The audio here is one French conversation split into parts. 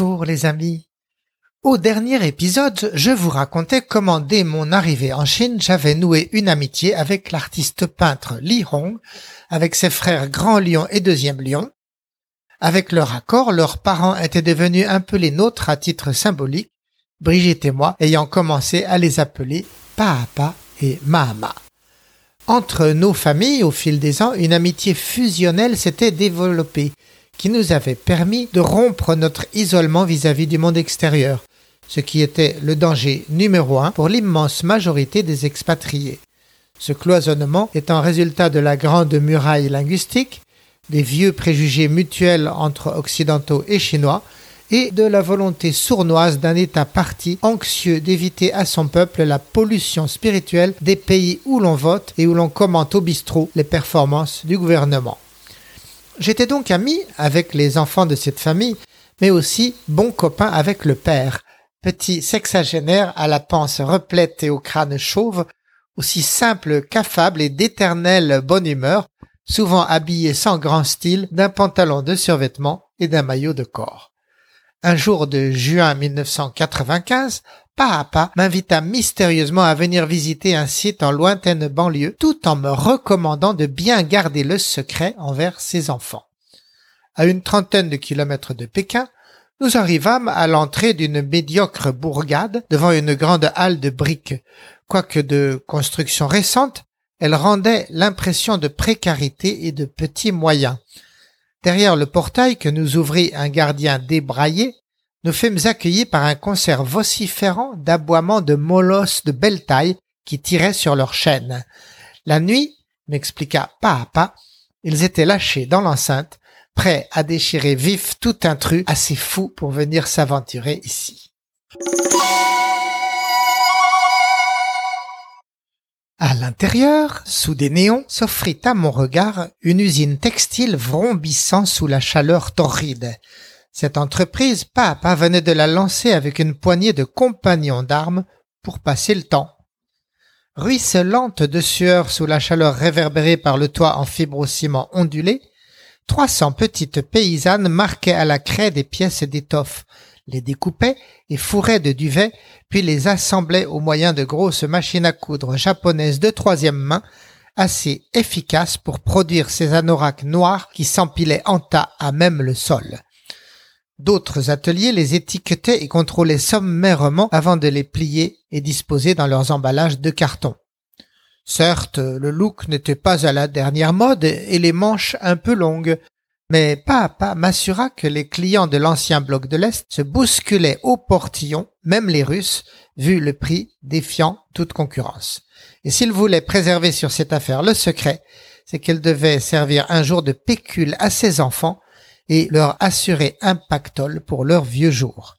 Bonjour les amis. Au dernier épisode, je vous racontais comment dès mon arrivée en Chine, j'avais noué une amitié avec l'artiste peintre Li Hong, avec ses frères Grand Lion et Deuxième Lion. Avec leur accord, leurs parents étaient devenus un peu les nôtres à titre symbolique, Brigitte et moi ayant commencé à les appeler Papa et Mama. Entre nos familles, au fil des ans, une amitié fusionnelle s'était développée, qui nous avait permis de rompre notre isolement vis-à-vis du monde extérieur, ce qui était le danger numéro un pour l'immense majorité des expatriés. Ce cloisonnement est un résultat de la grande muraille linguistique, des vieux préjugés mutuels entre occidentaux et chinois, et de la volonté sournoise d'un État parti anxieux d'éviter à son peuple la pollution spirituelle des pays où l'on vote et où l'on commente au bistrot les performances du gouvernement. J'étais donc ami avec les enfants de cette famille, mais aussi bon copain avec le père, petit sexagénaire à la panse replète et au crâne chauve, aussi simple qu'affable et d'éternelle bonne humeur, souvent habillé sans grand style d'un pantalon de survêtement et d'un maillot de corps. Un jour de juin 1995, Papa m'invita mystérieusement à venir visiter un site en lointaine banlieue tout en me recommandant de bien garder le secret envers ses enfants. À une trentaine de kilomètres de Pékin, nous arrivâmes à l'entrée d'une médiocre bourgade devant une grande halle de briques. Quoique de construction récente, elle rendait l'impression de précarité et de petits moyens. Derrière le portail que nous ouvrit un gardien débraillé, nous fûmes accueillis par un concert vociférant d'aboiements de molosses de belle taille qui tiraient sur leurs chaînes. La nuit, m'expliqua pas à pas, ils étaient lâchés dans l'enceinte, prêts à déchirer vif tout intrus assez fou pour venir s'aventurer ici. À l'intérieur, sous des néons, s'offrit à mon regard une usine textile vrombissant sous la chaleur torride. Cette entreprise, Papa venait de la lancer avec une poignée de compagnons d'armes pour passer le temps. Ruisselante de sueur sous la chaleur réverbérée par le toit en fibrociment ondulé, trois cents petites paysannes marquaient à la craie des pièces d'étoffe, les découpaient et fourraient de duvet, puis les assemblaient au moyen de grosses machines à coudre japonaises de troisième main, assez efficaces pour produire ces anoraks noirs qui s'empilaient en tas à même le sol. D'autres ateliers les étiquetaient et contrôlaient sommairement avant de les plier et disposer dans leurs emballages de carton. Certes, le look n'était pas à la dernière mode et les manches un peu longues, mais pas à pas m'assura que les clients de l'ancien bloc de l'Est se bousculaient au portillon, même les Russes, vu le prix défiant toute concurrence. Et s'ils voulaient préserver sur cette affaire le secret, c'est qu'elle devait servir un jour de pécule à ses enfants et leur assurer un pactole pour leurs vieux jours.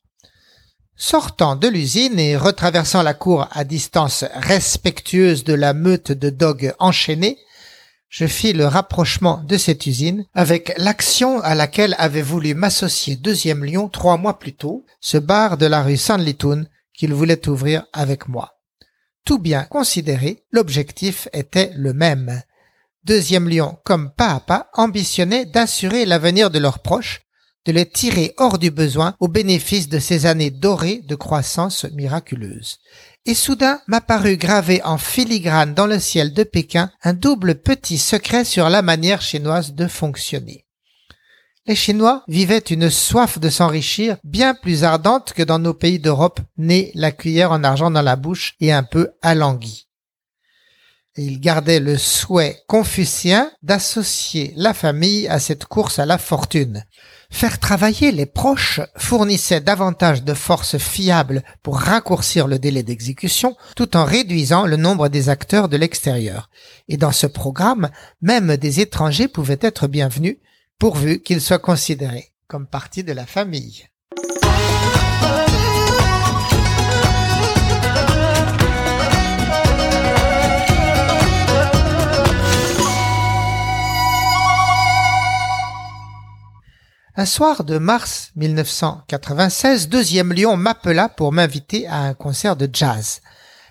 Sortant de l'usine et retraversant la cour à distance respectueuse de la meute de dogues enchaînés, je fis le rapprochement de cette usine avec l'action à laquelle avait voulu m'associer Deuxième Lion trois mois plus tôt, ce bar de la rue Sanlitun qu'il voulait ouvrir avec moi. Tout bien considéré, l'objectif était le même. Deuxième Lion, comme pas à pas, ambitionnait d'assurer l'avenir de leurs proches, de les tirer hors du besoin au bénéfice de ces années dorées de croissance miraculeuse. Et soudain m'apparut gravé en filigrane dans le ciel de Pékin un double petit secret sur la manière chinoise de fonctionner. Les Chinois vivaient une soif de s'enrichir bien plus ardente que dans nos pays d'Europe, nés la cuillère en argent dans la bouche et un peu alanguis il gardait le souhait confucien d'associer la famille à cette course à la fortune. Faire travailler les proches fournissait davantage de forces fiables pour raccourcir le délai d'exécution tout en réduisant le nombre des acteurs de l'extérieur. Et dans ce programme, même des étrangers pouvaient être bienvenus pourvu qu'ils soient considérés comme partie de la famille. Un soir de mars 1996, Deuxième Lion m'appela pour m'inviter à un concert de jazz.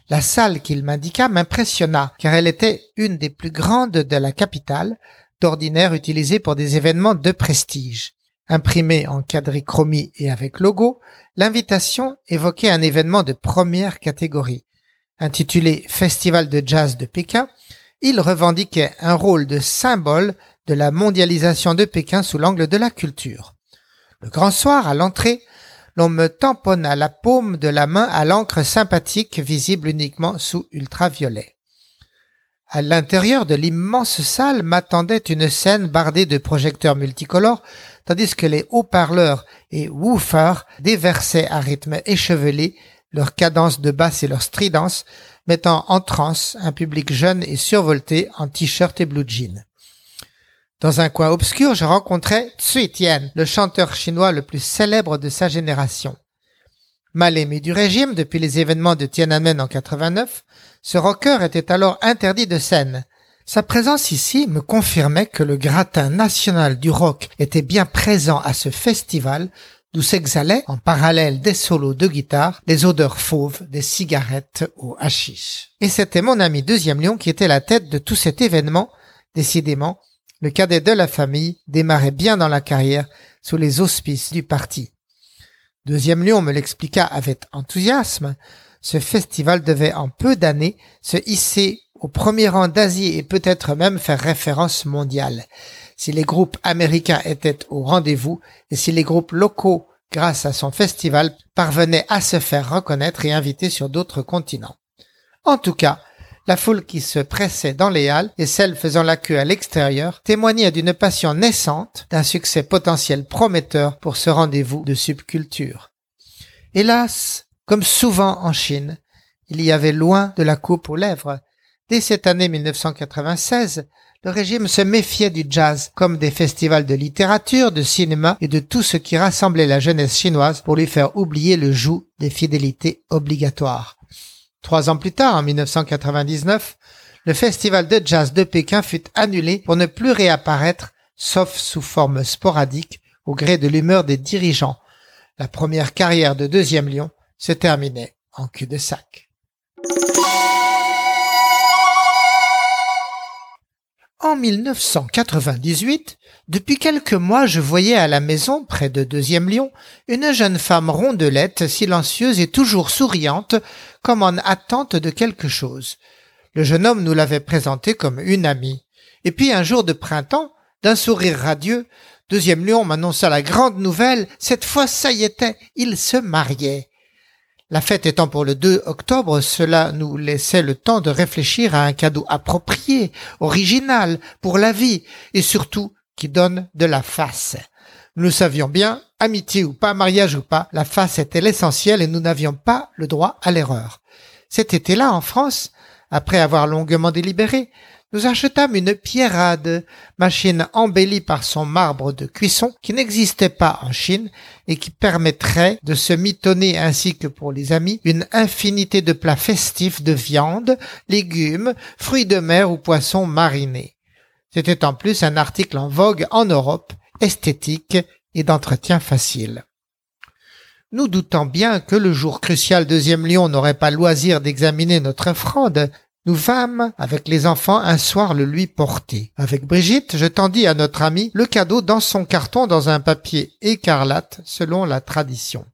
La salle qu'il m'indiqua m'impressionna car elle était une des plus grandes de la capitale, d'ordinaire utilisée pour des événements de prestige. Imprimée en quadrichromie et avec logo, l'invitation évoquait un événement de première catégorie. Intitulé Festival de jazz de Pékin, il revendiquait un rôle de symbole de la mondialisation de Pékin sous l'angle de la culture. Le grand soir, à l'entrée, l'on me tamponna la paume de la main à l'encre sympathique visible uniquement sous ultraviolet. À l'intérieur de l'immense salle m'attendait une scène bardée de projecteurs multicolores, tandis que les haut-parleurs et woofers déversaient à rythme échevelé leur cadence de basse et leur stridence, mettant en transe un public jeune et survolté en t-shirt et blue jean. Dans un coin obscur, je rencontrais Tsui Tien, le chanteur chinois le plus célèbre de sa génération. Mal aimé du régime depuis les événements de Tiananmen en 89, ce rocker était alors interdit de scène. Sa présence ici me confirmait que le gratin national du rock était bien présent à ce festival d'où s'exhalaient, en parallèle des solos de guitare, les odeurs fauves des cigarettes au hashish. Et c'était mon ami Deuxième Lion qui était la tête de tout cet événement. Décidément, le cadet de la famille démarrait bien dans la carrière sous les auspices du parti. Deuxième Lion me l'expliqua avec enthousiasme. Ce festival devait en peu d'années se hisser au premier rang d'Asie et peut-être même faire référence mondiale. Si les groupes américains étaient au rendez-vous et si les groupes locaux, grâce à son festival, parvenaient à se faire reconnaître et inviter sur d'autres continents. En tout cas, la foule qui se pressait dans les halles et celle faisant la queue à l'extérieur témoignaient d'une passion naissante, d'un succès potentiel prometteur pour ce rendez-vous de subculture. Hélas, comme souvent en Chine, il y avait loin de la coupe aux lèvres. Dès cette année 1996, le régime se méfiait du jazz comme des festivals de littérature, de cinéma et de tout ce qui rassemblait la jeunesse chinoise pour lui faire oublier le joug des fidélités obligatoires. Trois ans plus tard, en 1999, le festival de jazz de Pékin fut annulé pour ne plus réapparaître, sauf sous forme sporadique, au gré de l'humeur des dirigeants. La première carrière de deuxième lion se terminait en cul-de-sac. En 1998, depuis quelques mois, je voyais à la maison, près de Deuxième Lion, une jeune femme rondelette, silencieuse et toujours souriante, comme en attente de quelque chose. Le jeune homme nous l'avait présentée comme une amie. Et puis un jour de printemps, d'un sourire radieux, Deuxième Lion m'annonça la grande nouvelle, cette fois ça y était, il se mariait. La fête étant pour le 2 octobre, cela nous laissait le temps de réfléchir à un cadeau approprié, original, pour la vie, et surtout qui donne de la face. Nous le savions bien, amitié ou pas, mariage ou pas, la face était l'essentiel et nous n'avions pas le droit à l'erreur. Cet été-là, en France, après avoir longuement délibéré, nous achetâmes une pierrade, machine embellie par son marbre de cuisson qui n'existait pas en Chine et qui permettrait de se mitonner ainsi que pour les amis une infinité de plats festifs de viande, légumes, fruits de mer ou poissons marinés. C'était en plus un article en vogue en Europe, esthétique et d'entretien facile. Nous doutons bien que le jour crucial deuxième lion n'aurait pas loisir d'examiner notre fraude, nous vîmes avec les enfants un soir le lui porter. Avec Brigitte, je tendis à notre ami le cadeau dans son carton dans un papier écarlate selon la tradition.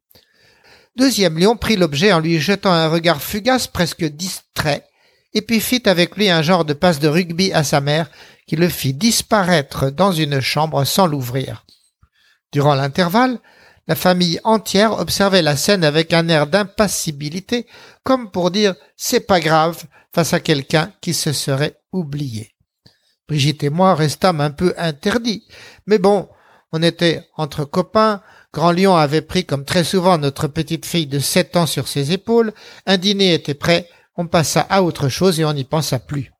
Deuxième lion prit l'objet en lui jetant un regard fugace presque distrait, et puis fit avec lui un genre de passe de rugby à sa mère qui le fit disparaître dans une chambre sans l'ouvrir. Durant l'intervalle, la famille entière observait la scène avec un air d'impassibilité, comme pour dire c'est pas grave face à quelqu'un qui se serait oublié. Brigitte et moi restâmes un peu interdits, mais bon, on était entre copains, Grand Lion avait pris comme très souvent notre petite fille de sept ans sur ses épaules, un dîner était prêt, on passa à autre chose et on n'y pensa plus.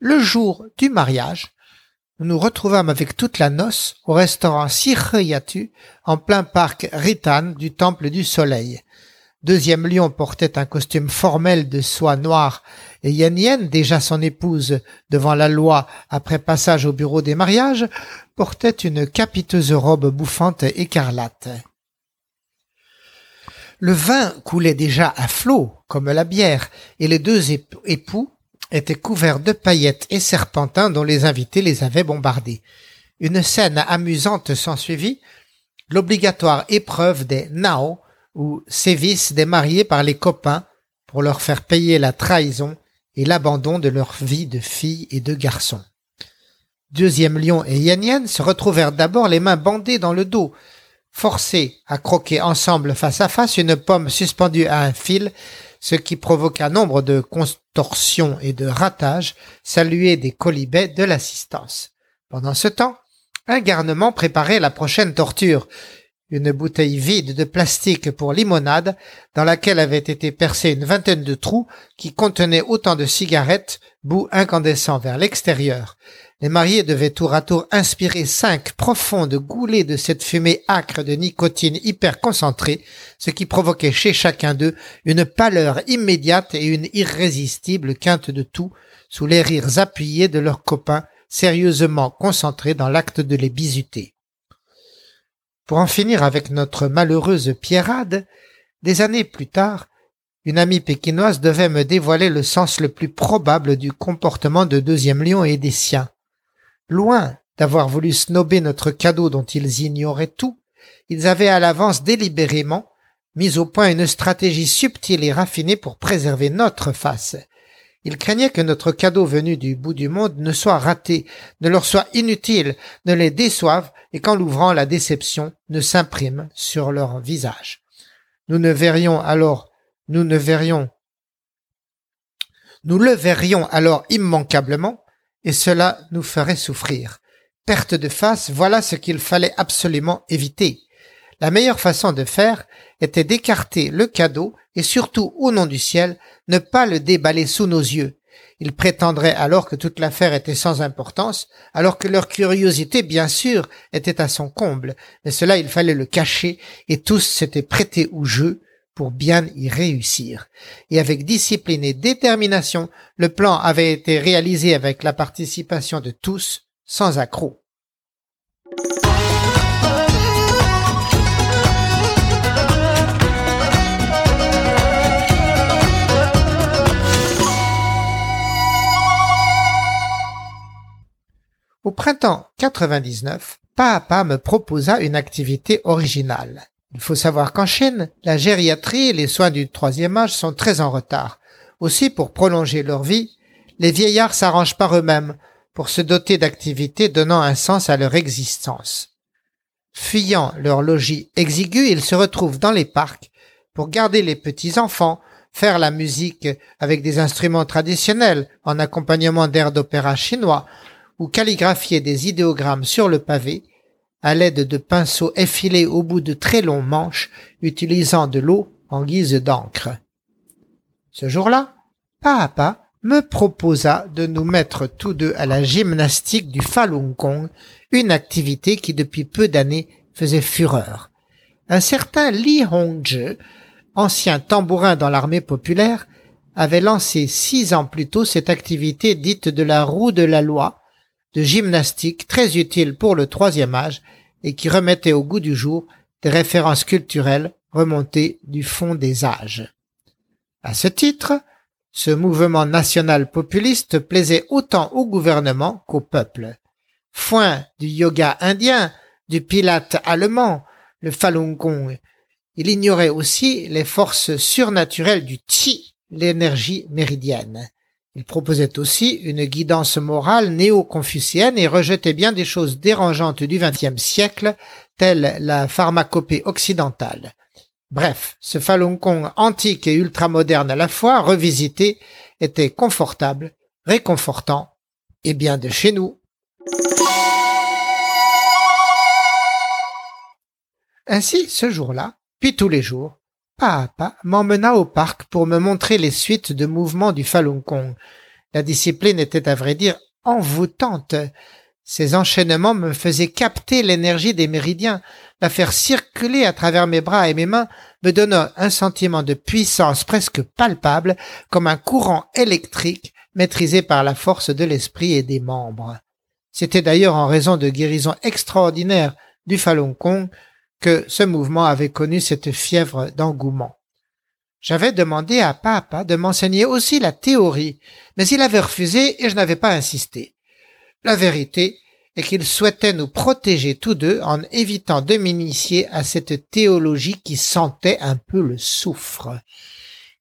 Le jour du mariage, nous nous retrouvâmes avec toute la noce au restaurant Sirheyatu, en plein parc Ritan du Temple du Soleil. Deuxième lion portait un costume formel de soie noire et Yen Yen, déjà son épouse devant la loi après passage au bureau des mariages, portait une capiteuse robe bouffante écarlate. Le vin coulait déjà à flot, comme la bière, et les deux époux étaient couverts de paillettes et serpentins dont les invités les avaient bombardés. Une scène amusante s'ensuivit, l'obligatoire épreuve des nao, ou sévices des mariés par les copains pour leur faire payer la trahison et l'abandon de leur vie de filles et de garçons. Deuxième Lion et Yen Yen se retrouvèrent d'abord les mains bandées dans le dos, forcés à croquer ensemble face à face une pomme suspendue à un fil, ce qui provoqua nombre de contorsions et de ratages, salués des colibets de l'assistance. Pendant ce temps, un garnement préparait la prochaine torture, une bouteille vide de plastique pour limonade dans laquelle avait été percée une vingtaine de trous qui contenaient autant de cigarettes, bout incandescent vers l'extérieur. Les mariés devaient tour à tour inspirer cinq profondes goulées de cette fumée âcre de nicotine hyper concentrée, ce qui provoquait chez chacun d'eux une pâleur immédiate et une irrésistible quinte de tout sous les rires appuyés de leurs copains sérieusement concentrés dans l'acte de les bisuter. Pour en finir avec notre malheureuse Pierrade, des années plus tard, une amie pékinoise devait me dévoiler le sens le plus probable du comportement de Deuxième Lion et des siens. Loin d'avoir voulu snober notre cadeau dont ils ignoraient tout, ils avaient à l'avance délibérément mis au point une stratégie subtile et raffinée pour préserver notre face, ils craignaient que notre cadeau venu du bout du monde ne soit raté, ne leur soit inutile, ne les déçoive, et qu'en l'ouvrant la déception ne s'imprime sur leur visage. Nous ne verrions alors, nous ne verrions, nous le verrions alors immanquablement, et cela nous ferait souffrir. Perte de face, voilà ce qu'il fallait absolument éviter. La meilleure façon de faire était d'écarter le cadeau et surtout au nom du ciel, ne pas le déballer sous nos yeux. Ils prétendraient alors que toute l'affaire était sans importance, alors que leur curiosité, bien sûr, était à son comble, mais cela il fallait le cacher, et tous s'étaient prêtés au jeu pour bien y réussir. Et avec discipline et détermination, le plan avait été réalisé avec la participation de tous, sans accroc. Au printemps 99, Papa me proposa une activité originale. Il faut savoir qu'en Chine, la gériatrie et les soins du troisième âge sont très en retard. Aussi, pour prolonger leur vie, les vieillards s'arrangent par eux-mêmes pour se doter d'activités donnant un sens à leur existence. Fuyant leur logis exigu, ils se retrouvent dans les parcs pour garder les petits-enfants, faire la musique avec des instruments traditionnels en accompagnement d'airs d'opéra chinois, ou calligraphier des idéogrammes sur le pavé à l'aide de pinceaux effilés au bout de très longs manches utilisant de l'eau en guise d'encre. Ce jour-là, Papa me proposa de nous mettre tous deux à la gymnastique du Falun Gong, une activité qui depuis peu d'années faisait fureur. Un certain Li Hongzhi, ancien tambourin dans l'armée populaire, avait lancé six ans plus tôt cette activité dite de la roue de la loi, de gymnastique très utile pour le troisième âge et qui remettait au goût du jour des références culturelles remontées du fond des âges. À ce titre, ce mouvement national populiste plaisait autant au gouvernement qu'au peuple. Foin du yoga indien, du pilate allemand, le Falun Gong. Il ignorait aussi les forces surnaturelles du Qi, l'énergie méridienne. Il proposait aussi une guidance morale néo-confucienne et rejetait bien des choses dérangeantes du XXe siècle, telles la pharmacopée occidentale. Bref, ce Falun Gong antique et ultramoderne à la fois, revisité, était confortable, réconfortant et bien de chez nous. Ainsi, ce jour-là, puis tous les jours, Papa m'emmena au parc pour me montrer les suites de mouvements du Falun Gong. La discipline était à vrai dire envoûtante. Ces enchaînements me faisaient capter l'énergie des méridiens, la faire circuler à travers mes bras et mes mains, me donnant un sentiment de puissance presque palpable, comme un courant électrique maîtrisé par la force de l'esprit et des membres. C'était d'ailleurs en raison de guérisons extraordinaires du Falun Gong que ce mouvement avait connu cette fièvre d'engouement. J'avais demandé à papa de m'enseigner aussi la théorie, mais il avait refusé et je n'avais pas insisté. La vérité est qu'il souhaitait nous protéger tous deux en évitant de m'initier à cette théologie qui sentait un peu le soufre.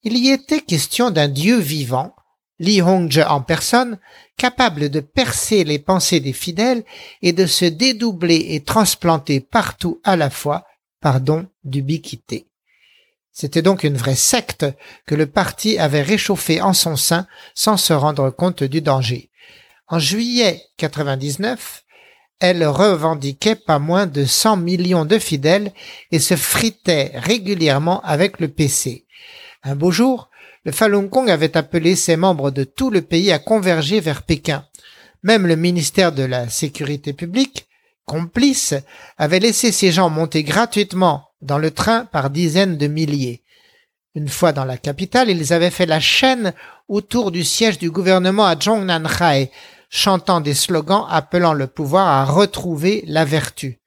Il y était question d'un Dieu vivant, Li Hongzhe en personne, capable de percer les pensées des fidèles et de se dédoubler et transplanter partout à la fois par don d'ubiquité. C'était donc une vraie secte que le parti avait réchauffée en son sein sans se rendre compte du danger. En juillet 99, elle revendiquait pas moins de 100 millions de fidèles et se fritait régulièrement avec le PC. Un beau jour, le Falun Gong avait appelé ses membres de tout le pays à converger vers Pékin. Même le ministère de la Sécurité publique, complice, avait laissé ces gens monter gratuitement dans le train par dizaines de milliers. Une fois dans la capitale, ils avaient fait la chaîne autour du siège du gouvernement à Zhongnanhai, chantant des slogans appelant le pouvoir à retrouver la vertu.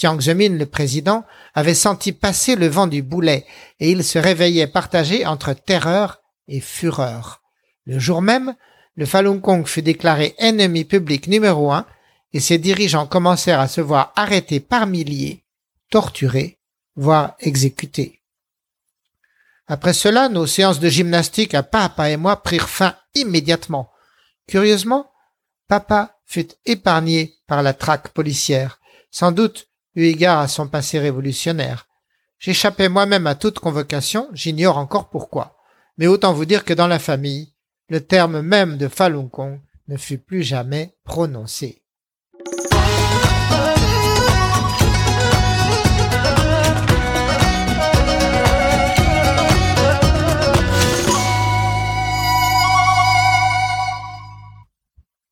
Jiang Zemin, le président, avait senti passer le vent du boulet et il se réveillait partagé entre terreur et fureur. Le jour même, le Falun Gong fut déclaré ennemi public numéro un et ses dirigeants commencèrent à se voir arrêtés par milliers, torturés voire exécuté. Après cela, nos séances de gymnastique à Papa et moi prirent fin immédiatement. Curieusement, Papa fut épargné par la traque policière, sans doute égard à son passé révolutionnaire. J'échappais moi-même à toute convocation, j'ignore encore pourquoi. Mais autant vous dire que dans la famille, le terme même de Falun Gong ne fut plus jamais prononcé.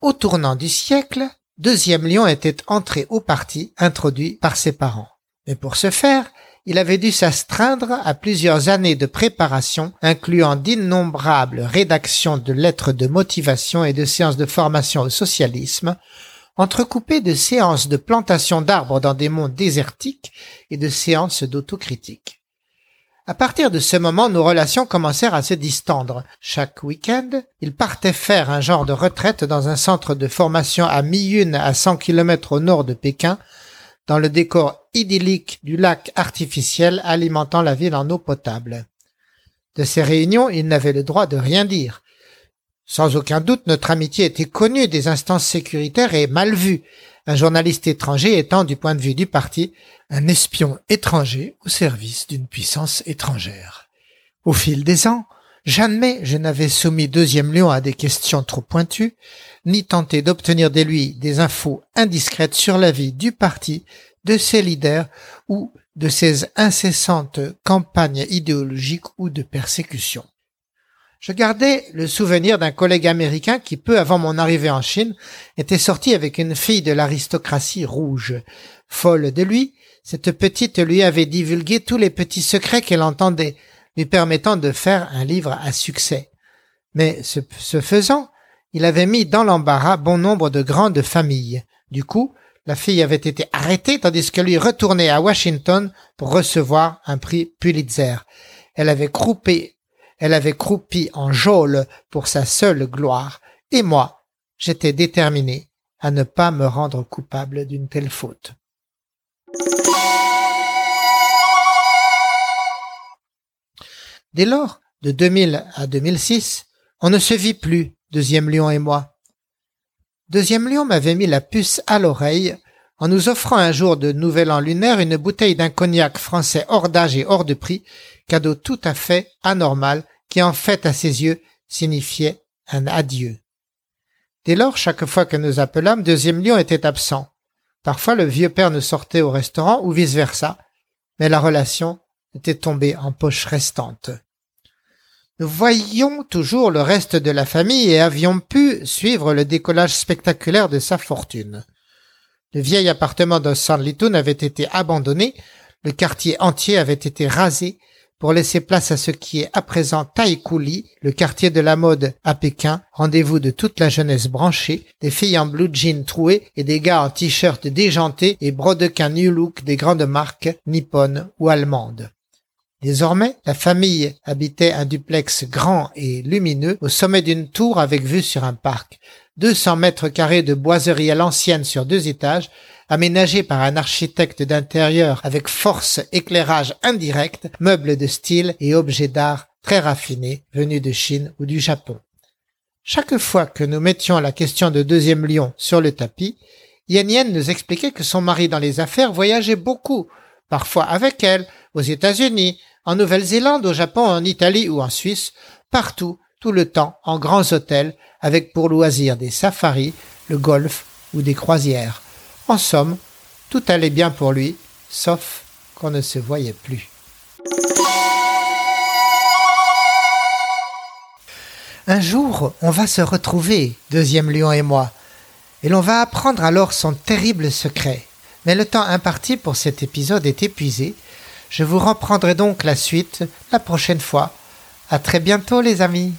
Au tournant du siècle, Deuxième Lion était entré au parti, introduit par ses parents. Mais pour ce faire, il avait dû s'astreindre à plusieurs années de préparation, incluant d'innombrables rédactions de lettres de motivation et de séances de formation au socialisme, entrecoupées de séances de plantation d'arbres dans des mondes désertiques et de séances d'autocritique. À partir de ce moment, nos relations commencèrent à se distendre. Chaque week-end, il partait faire un genre de retraite dans un centre de formation à Miyun à 100 km au nord de Pékin, dans le décor idyllique du lac artificiel alimentant la ville en eau potable. De ces réunions, il n'avait le droit de rien dire. Sans aucun doute, notre amitié était connue des instances sécuritaires et mal vue, un journaliste étranger étant, du point de vue du parti, un espion étranger au service d'une puissance étrangère. Au fil des ans, jamais je n'avais soumis Deuxième Lion à des questions trop pointues, ni tenté d'obtenir de lui des infos indiscrètes sur la vie du parti, de ses leaders ou de ses incessantes campagnes idéologiques ou de persécution. Je gardais le souvenir d'un collègue américain qui, peu avant mon arrivée en Chine, était sorti avec une fille de l'aristocratie rouge. Folle de lui, cette petite lui avait divulgué tous les petits secrets qu'elle entendait, lui permettant de faire un livre à succès. Mais ce, faisant, il avait mis dans l'embarras bon nombre de grandes familles. Du coup, la fille avait été arrêtée tandis que lui retournait à Washington pour recevoir un prix Pulitzer. Elle avait croupé elle avait croupi en geôle pour sa seule gloire, et moi, j'étais déterminé à ne pas me rendre coupable d'une telle faute. Dès lors, de 2000 à 2006, on ne se vit plus, Deuxième Lion et moi. Deuxième Lion m'avait mis la puce à l'oreille en nous offrant un jour de nouvel an lunaire une bouteille d'un cognac français hors d'âge et hors de prix, cadeau tout à fait anormal qui en fait à ses yeux signifiait un adieu. Dès lors, chaque fois que nous appelâmes, Deuxième Lion était absent. Parfois le vieux père ne sortait au restaurant ou vice versa, mais la relation était tombée en poche restante. Nous voyions toujours le reste de la famille et avions pu suivre le décollage spectaculaire de sa fortune. Le vieil appartement de San Litoun avait été abandonné, le quartier entier avait été rasé pour laisser place à ce qui est à présent Taikuli, le quartier de la mode à Pékin, rendez-vous de toute la jeunesse branchée, des filles en blue jean trouées et des gars en t-shirt déjantés et brodequins New Look des grandes marques nippones ou allemandes. Désormais, la famille habitait un duplex grand et lumineux au sommet d'une tour avec vue sur un parc. 200 mètres carrés de boiserie à l'ancienne sur deux étages, aménagé par un architecte d'intérieur avec force éclairage indirect, meubles de style et objets d'art très raffinés venus de Chine ou du Japon. Chaque fois que nous mettions la question de deuxième lion sur le tapis, Yen Yen nous expliquait que son mari dans les affaires voyageait beaucoup, parfois avec elle, aux États-Unis, en Nouvelle-Zélande, au Japon, en Italie ou en Suisse, partout, tout le temps, en grands hôtels, avec pour loisir des safaris, le golf ou des croisières. En somme, tout allait bien pour lui, sauf qu'on ne se voyait plus. Un jour, on va se retrouver, deuxième lion et moi, et l'on va apprendre alors son terrible secret. Mais le temps imparti pour cet épisode est épuisé, je vous reprendrai donc la suite la prochaine fois. À très bientôt les amis.